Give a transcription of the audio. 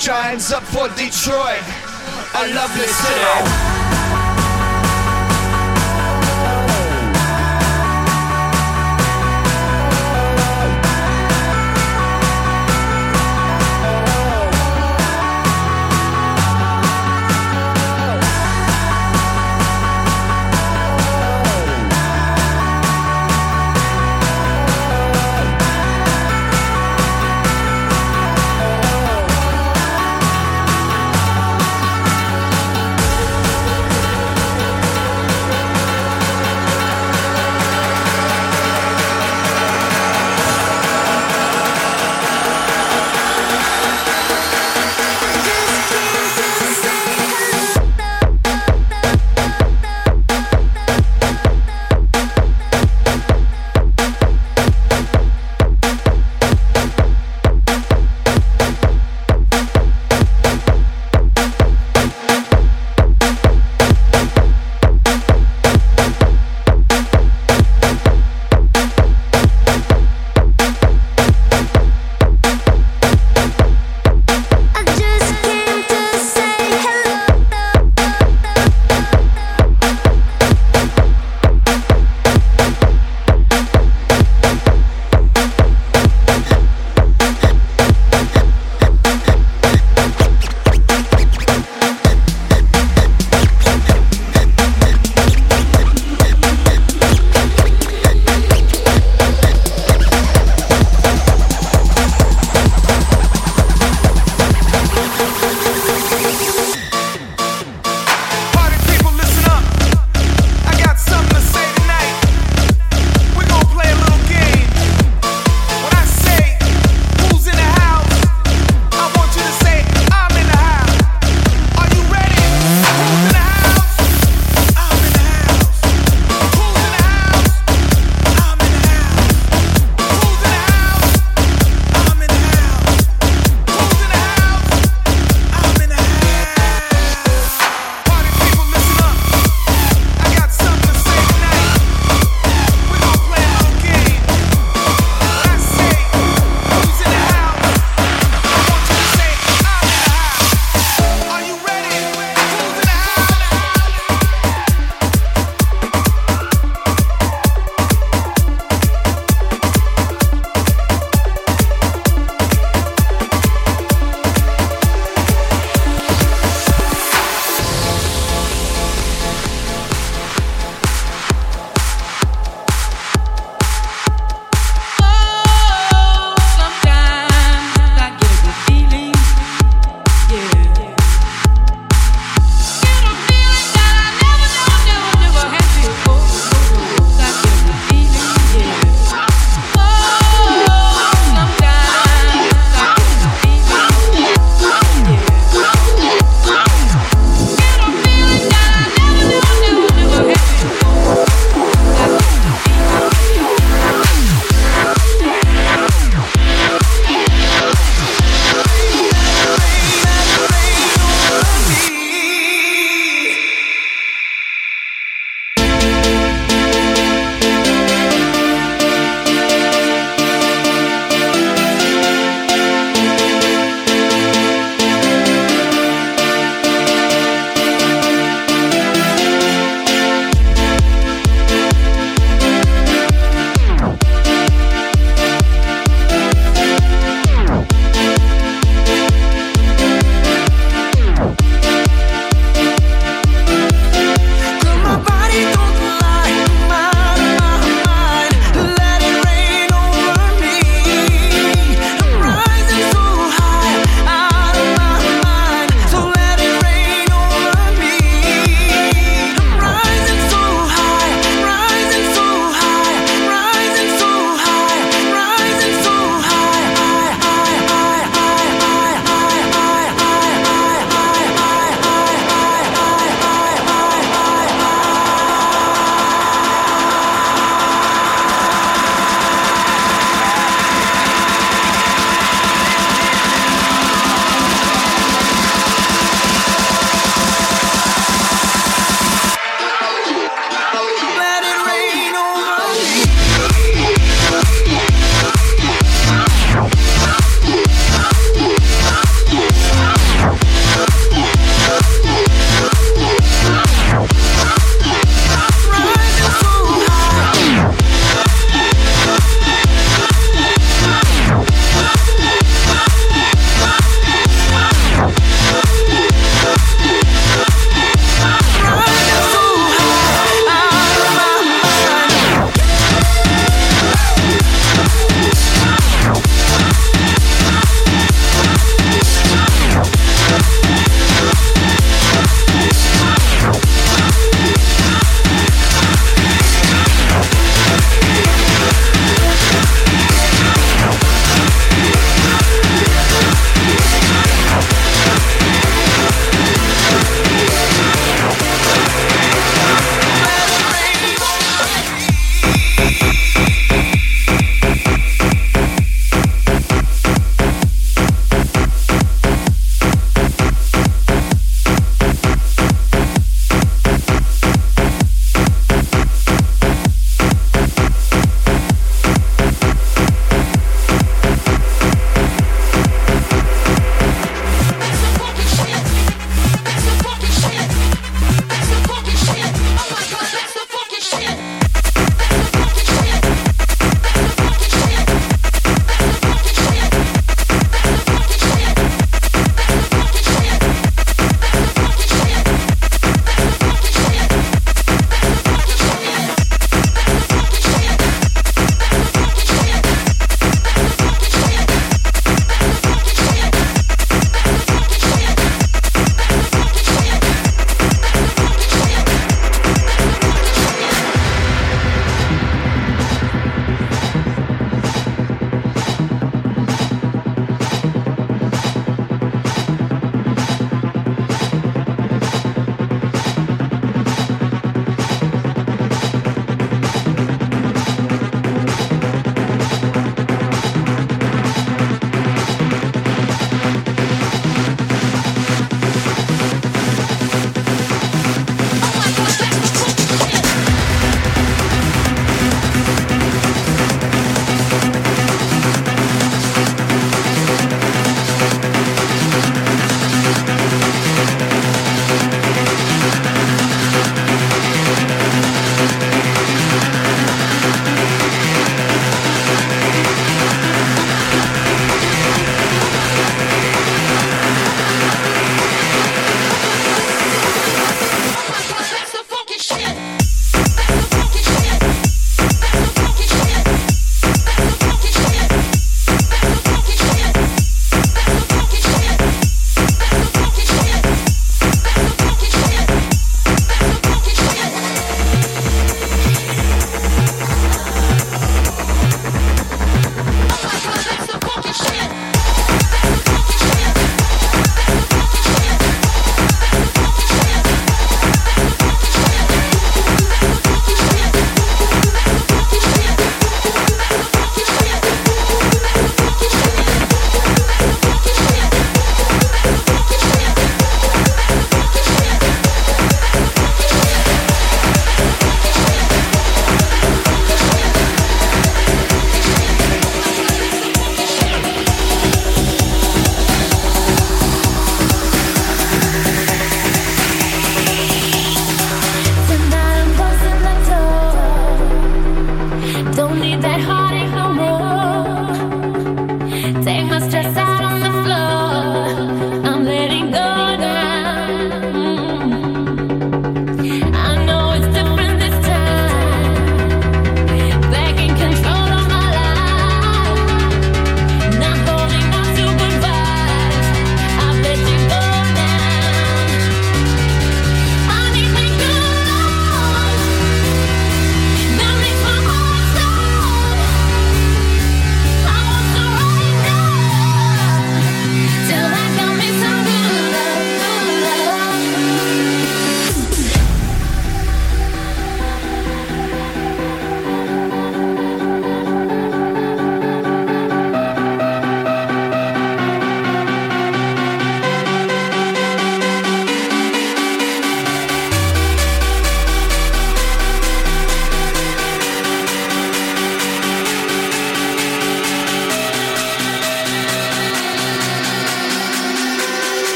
Giants up for Detroit, a lovely city.